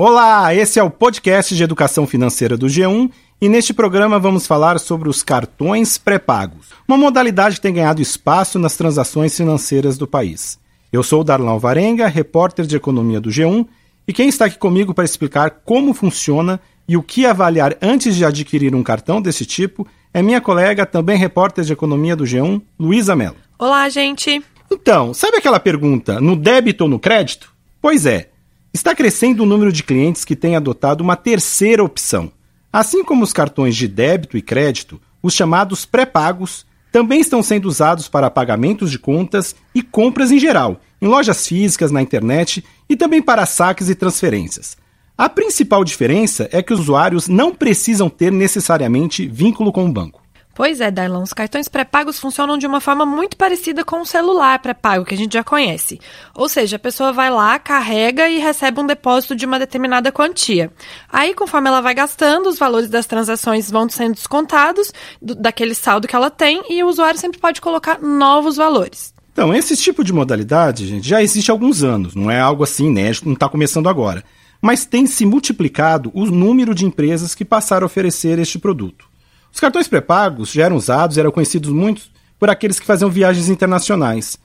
Olá, esse é o podcast de educação financeira do G1 e neste programa vamos falar sobre os cartões pré-pagos, uma modalidade que tem ganhado espaço nas transações financeiras do país. Eu sou o Darlan Varenga, repórter de economia do G1, e quem está aqui comigo para explicar como funciona e o que avaliar antes de adquirir um cartão desse tipo é minha colega, também repórter de economia do G1, Luísa Mello. Olá, gente! Então, sabe aquela pergunta, no débito ou no crédito? Pois é, está crescendo o número de clientes que têm adotado uma terceira opção. Assim como os cartões de débito e crédito, os chamados pré-pagos também estão sendo usados para pagamentos de contas e compras em geral, em lojas físicas, na internet e também para saques e transferências. A principal diferença é que os usuários não precisam ter necessariamente vínculo com o banco. Pois é, Darlan, os cartões pré-pagos funcionam de uma forma muito parecida com o celular pré-pago, que a gente já conhece. Ou seja, a pessoa vai lá, carrega e recebe um depósito de uma determinada quantia. Aí, conforme ela vai gastando, os valores das transações vão sendo descontados do, daquele saldo que ela tem e o usuário sempre pode colocar novos valores. Então, esse tipo de modalidade, gente, já existe há alguns anos, não é algo assim inédito, não está começando agora. Mas tem se multiplicado o número de empresas que passaram a oferecer este produto. Os cartões pré-pagos já eram usados e eram conhecidos muito por aqueles que faziam viagens internacionais.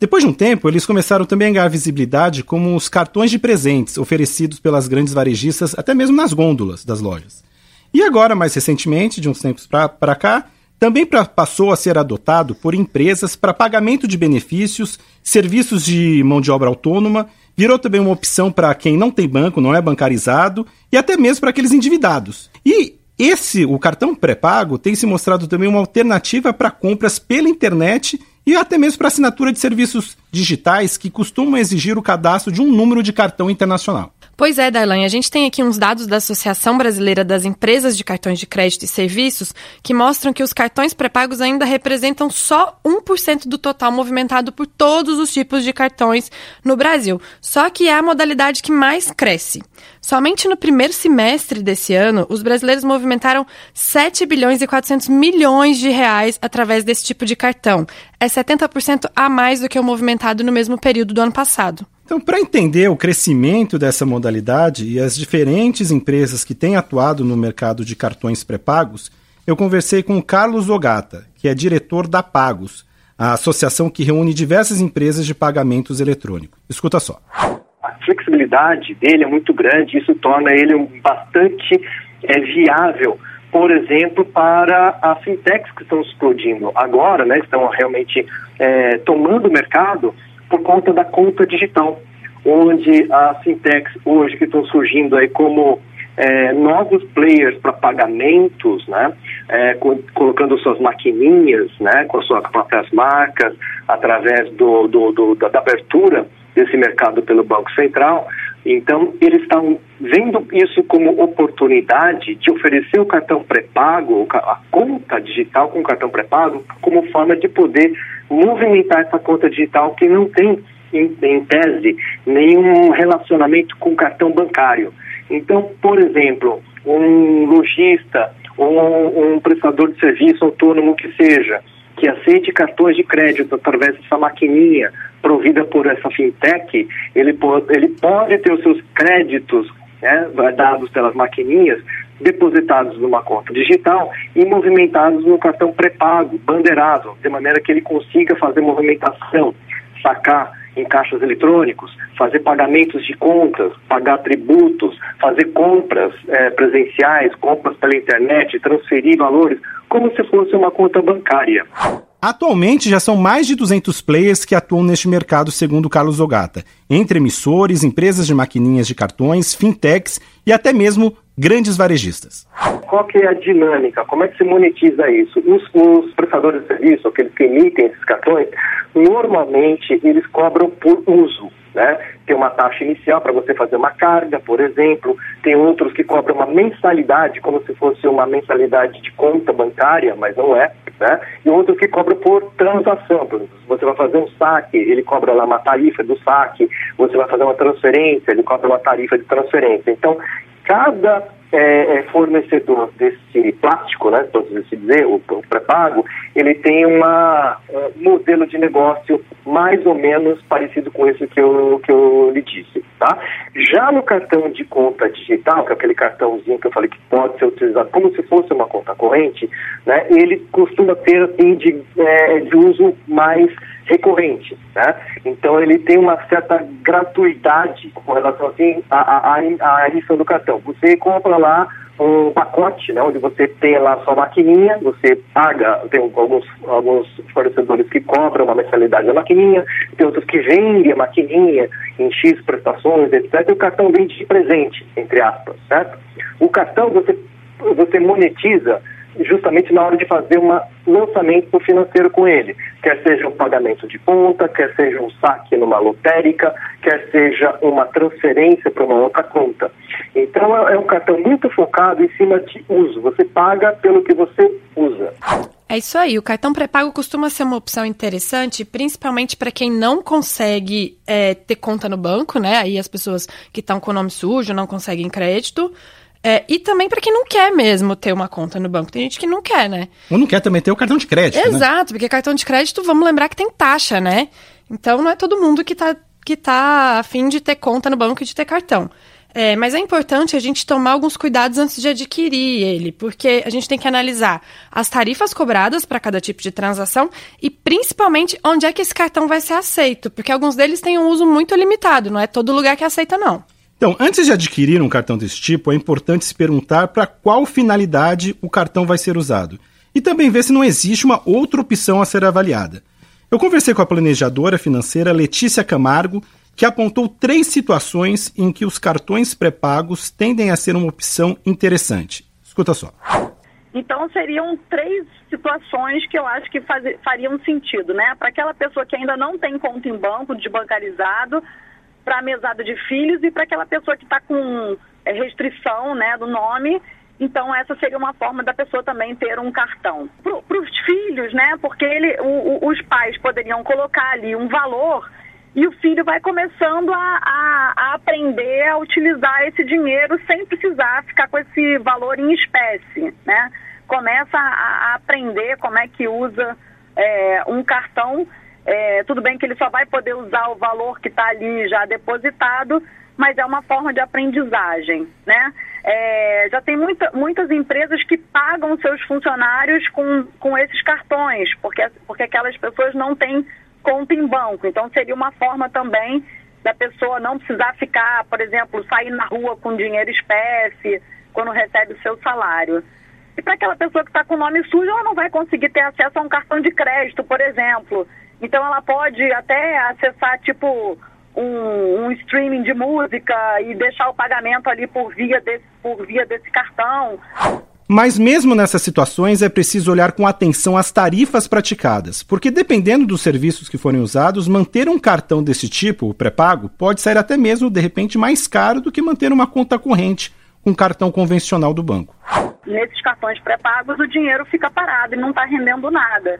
Depois de um tempo, eles começaram também a ganhar visibilidade como os cartões de presentes oferecidos pelas grandes varejistas, até mesmo nas gôndolas das lojas. E agora, mais recentemente, de uns tempos para cá, também pra, passou a ser adotado por empresas para pagamento de benefícios, serviços de mão de obra autônoma, virou também uma opção para quem não tem banco, não é bancarizado, e até mesmo para aqueles endividados. E esse, o cartão pré-pago, tem se mostrado também uma alternativa para compras pela internet e até mesmo para assinatura de serviços digitais que costumam exigir o cadastro de um número de cartão internacional. Pois é, Darlan, a gente tem aqui uns dados da Associação Brasileira das Empresas de Cartões de Crédito e Serviços que mostram que os cartões pré-pagos ainda representam só 1% do total movimentado por todos os tipos de cartões no Brasil. Só que é a modalidade que mais cresce. Somente no primeiro semestre desse ano, os brasileiros movimentaram 7 bilhões e 400 milhões de reais através desse tipo de cartão. É 70% a mais do que o movimentado no mesmo período do ano passado. Então, para entender o crescimento dessa modalidade e as diferentes empresas que têm atuado no mercado de cartões pré-pagos, eu conversei com o Carlos Ogata, que é diretor da Pagos, a associação que reúne diversas empresas de pagamentos eletrônicos. Escuta só. A flexibilidade dele é muito grande, isso torna ele bastante é, viável por exemplo, para as fintechs que estão explodindo agora, né, estão realmente é, tomando o mercado por conta da conta digital, onde as fintechs hoje que estão surgindo aí como é, novos players para pagamentos, né, é, co colocando suas maquininhas, né, com as suas próprias marcas, através do, do, do da, da abertura desse mercado pelo Banco Central. Então, eles estão vendo isso como oportunidade de oferecer o cartão pré-pago, a conta digital com cartão pré-pago, como forma de poder movimentar essa conta digital que não tem, em, em tese, nenhum relacionamento com cartão bancário. Então, por exemplo, um lojista ou um, um prestador de serviço autônomo que seja, que aceite cartões de crédito através dessa maquininha provida por essa fintech, ele pode, ele pode ter os seus créditos né, dados pelas maquininhas depositados numa conta digital e movimentados no cartão pré-pago, bandeirado, de maneira que ele consiga fazer movimentação, sacar em caixas eletrônicos, fazer pagamentos de contas, pagar tributos, fazer compras é, presenciais, compras pela internet, transferir valores, como se fosse uma conta bancária. Atualmente já são mais de 200 players que atuam neste mercado, segundo Carlos Ogata, entre emissores, empresas de maquininhas de cartões, fintechs e até mesmo grandes varejistas. Qual que é a dinâmica? Como é que se monetiza isso? Os, os prestadores de serviço, aqueles que emitem esses cartões, normalmente eles cobram por uso. Né? Tem uma taxa inicial para você fazer uma carga, por exemplo. Tem outros que cobram uma mensalidade, como se fosse uma mensalidade de conta bancária, mas não é. Né? E outros que cobram por transação. Por exemplo, você vai fazer um saque, ele cobra lá uma tarifa do saque. Você vai fazer uma transferência, ele cobra uma tarifa de transferência. Então, cada é, é fornecedor desse plástico, né, posso assim dizer, o, o pré-pago, ele tem um uh, modelo de negócio mais ou menos parecido com esse que eu, que eu lhe disse, tá? Já no cartão de conta digital, que é aquele cartãozinho que eu falei que pode ser utilizado como se fosse uma conta corrente, né, ele costuma ter, assim, de, é, de uso mais recorrente, né? Então ele tem uma certa gratuidade com relação assim à, à, à emissão do cartão. Você compra lá um pacote, né, onde você tem lá sua maquininha, você paga, tem alguns, alguns fornecedores que cobram uma mensalidade da maquininha, tem outros que vendem a maquininha em X prestações, etc. E o cartão vem de presente, entre aspas, certo? O cartão você, você monetiza justamente na hora de fazer um lançamento financeiro com ele, quer seja um pagamento de conta, quer seja um saque numa lotérica, quer seja uma transferência para uma outra conta. Então é um cartão muito focado em cima de uso. Você paga pelo que você usa. É isso aí. O cartão pré-pago costuma ser uma opção interessante, principalmente para quem não consegue é, ter conta no banco, né? Aí as pessoas que estão com o nome sujo não conseguem crédito. É, e também para quem não quer mesmo ter uma conta no banco. Tem gente que não quer, né? Ou não quer também ter o cartão de crédito. Né? Exato, né? porque cartão de crédito, vamos lembrar que tem taxa, né? Então não é todo mundo que tá, que tá afim de ter conta no banco e de ter cartão. É, mas é importante a gente tomar alguns cuidados antes de adquirir ele, porque a gente tem que analisar as tarifas cobradas para cada tipo de transação e principalmente onde é que esse cartão vai ser aceito, porque alguns deles têm um uso muito limitado, não é todo lugar que aceita, não. Então, antes de adquirir um cartão desse tipo, é importante se perguntar para qual finalidade o cartão vai ser usado. E também ver se não existe uma outra opção a ser avaliada. Eu conversei com a planejadora financeira Letícia Camargo, que apontou três situações em que os cartões pré-pagos tendem a ser uma opção interessante. Escuta só. Então seriam três situações que eu acho que faz, fariam sentido, né? Para aquela pessoa que ainda não tem conta em banco, desbancarizado, para a mesada de filhos e para aquela pessoa que está com é, restrição né, do nome. Então, essa seria uma forma da pessoa também ter um cartão. Para os filhos, né? Porque ele, o, o, os pais poderiam colocar ali um valor e o filho vai começando a, a, a, aprender a utilizar esse dinheiro sem precisar ficar com esse valor em espécie, né? Começa a, a aprender como é que usa é, um cartão é, tudo bem que ele só vai poder usar o valor que está ali já depositado, mas é uma forma de aprendizagem, né? É, já tem muita, muitas empresas que pagam seus funcionários com, com esses cartões, porque, porque aquelas pessoas não têm conta em banco. Então seria uma forma também da pessoa não precisar ficar, por exemplo, sair na rua com dinheiro espécie quando recebe o seu salário. E para aquela pessoa que está com o nome sujo, ela não vai conseguir ter acesso a um cartão de crédito, por exemplo. Então ela pode até acessar tipo um, um, streaming de música e deixar o pagamento ali por via desse, por via desse cartão. Mas mesmo nessas situações é preciso olhar com atenção as tarifas praticadas, porque dependendo dos serviços que forem usados, manter um cartão desse tipo, pré-pago, pode sair até mesmo de repente mais caro do que manter uma conta corrente com cartão convencional do banco. Nesses cartões pré-pagos o dinheiro fica parado e não está rendendo nada.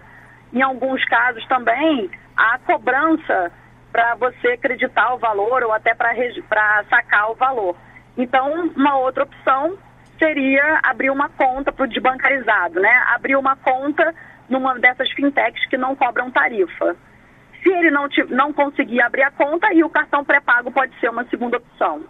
Em alguns casos também, há cobrança para você acreditar o valor ou até para sacar o valor. Então, uma outra opção seria abrir uma conta para o desbancarizado, né? Abrir uma conta numa dessas fintechs que não cobram tarifa. Se ele não, não conseguir abrir a conta, aí o cartão pré-pago pode ser uma segunda opção.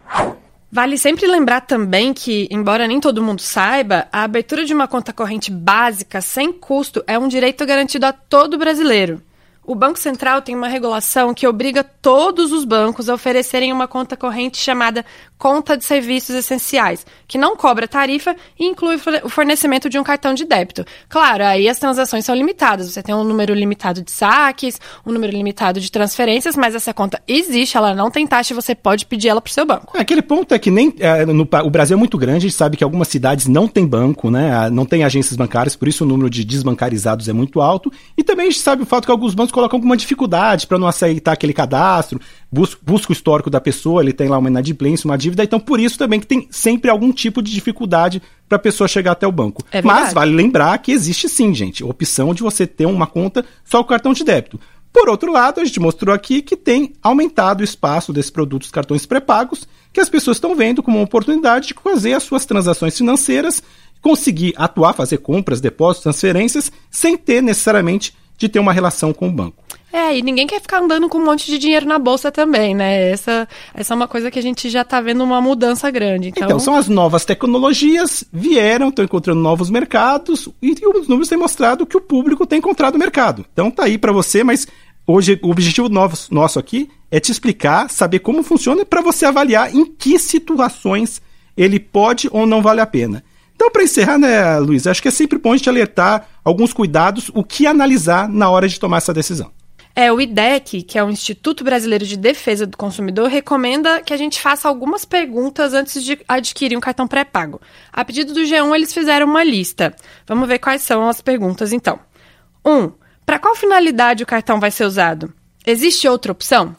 Vale sempre lembrar também que, embora nem todo mundo saiba, a abertura de uma conta corrente básica sem custo é um direito garantido a todo brasileiro. O Banco Central tem uma regulação que obriga todos os bancos a oferecerem uma conta corrente chamada Conta de Serviços Essenciais, que não cobra tarifa e inclui o fornecimento de um cartão de débito. Claro, aí as transações são limitadas. Você tem um número limitado de saques, um número limitado de transferências, mas essa conta existe, ela não tem taxa e você pode pedir ela para o seu banco. É, aquele ponto é que nem é, no, o Brasil é muito grande, a gente sabe que algumas cidades não tem banco, né? Não tem agências bancárias, por isso o número de desbancarizados é muito alto. E também a gente sabe o fato que alguns bancos colocam alguma dificuldade para não aceitar aquele cadastro, busca, busca o histórico da pessoa, ele tem lá uma inadimplência, uma dívida, então por isso também que tem sempre algum tipo de dificuldade para a pessoa chegar até o banco. É Mas vale lembrar que existe sim, gente, a opção de você ter uma conta só com cartão de débito. Por outro lado, a gente mostrou aqui que tem aumentado o espaço desses produtos cartões pré-pagos, que as pessoas estão vendo como uma oportunidade de fazer as suas transações financeiras, conseguir atuar, fazer compras, depósitos, transferências, sem ter necessariamente de ter uma relação com o banco. É, e ninguém quer ficar andando com um monte de dinheiro na bolsa também, né? Essa, essa é uma coisa que a gente já está vendo uma mudança grande. Então... então, são as novas tecnologias, vieram, estão encontrando novos mercados, e os números têm mostrado que o público tem encontrado o mercado. Então tá aí para você, mas hoje o objetivo nosso, nosso aqui é te explicar, saber como funciona, para você avaliar em que situações ele pode ou não vale a pena. Então, para encerrar, né, Luiz, acho que é sempre bom a gente alertar alguns cuidados, o que analisar na hora de tomar essa decisão. É, o IDEC, que é o Instituto Brasileiro de Defesa do Consumidor, recomenda que a gente faça algumas perguntas antes de adquirir um cartão pré-pago. A pedido do G1, eles fizeram uma lista. Vamos ver quais são as perguntas, então. 1. Um, para qual finalidade o cartão vai ser usado? Existe outra opção?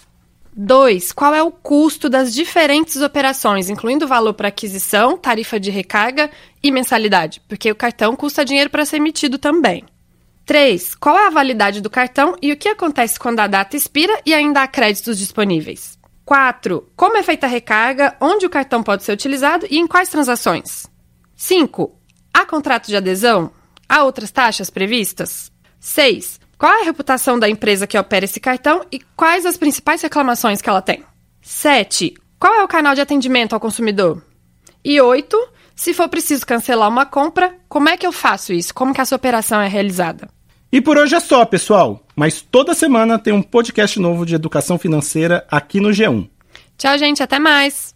2. Qual é o custo das diferentes operações, incluindo valor para aquisição, tarifa de recarga e mensalidade? Porque o cartão custa dinheiro para ser emitido também. 3. Qual é a validade do cartão e o que acontece quando a data expira e ainda há créditos disponíveis? 4. Como é feita a recarga, onde o cartão pode ser utilizado e em quais transações? 5. Há contrato de adesão? Há outras taxas previstas? 6. Qual é a reputação da empresa que opera esse cartão e quais as principais reclamações que ela tem? 7. Qual é o canal de atendimento ao consumidor? E 8. Se for preciso cancelar uma compra, como é que eu faço isso? Como que essa operação é realizada? E por hoje é só, pessoal. Mas toda semana tem um podcast novo de educação financeira aqui no G1. Tchau, gente. Até mais.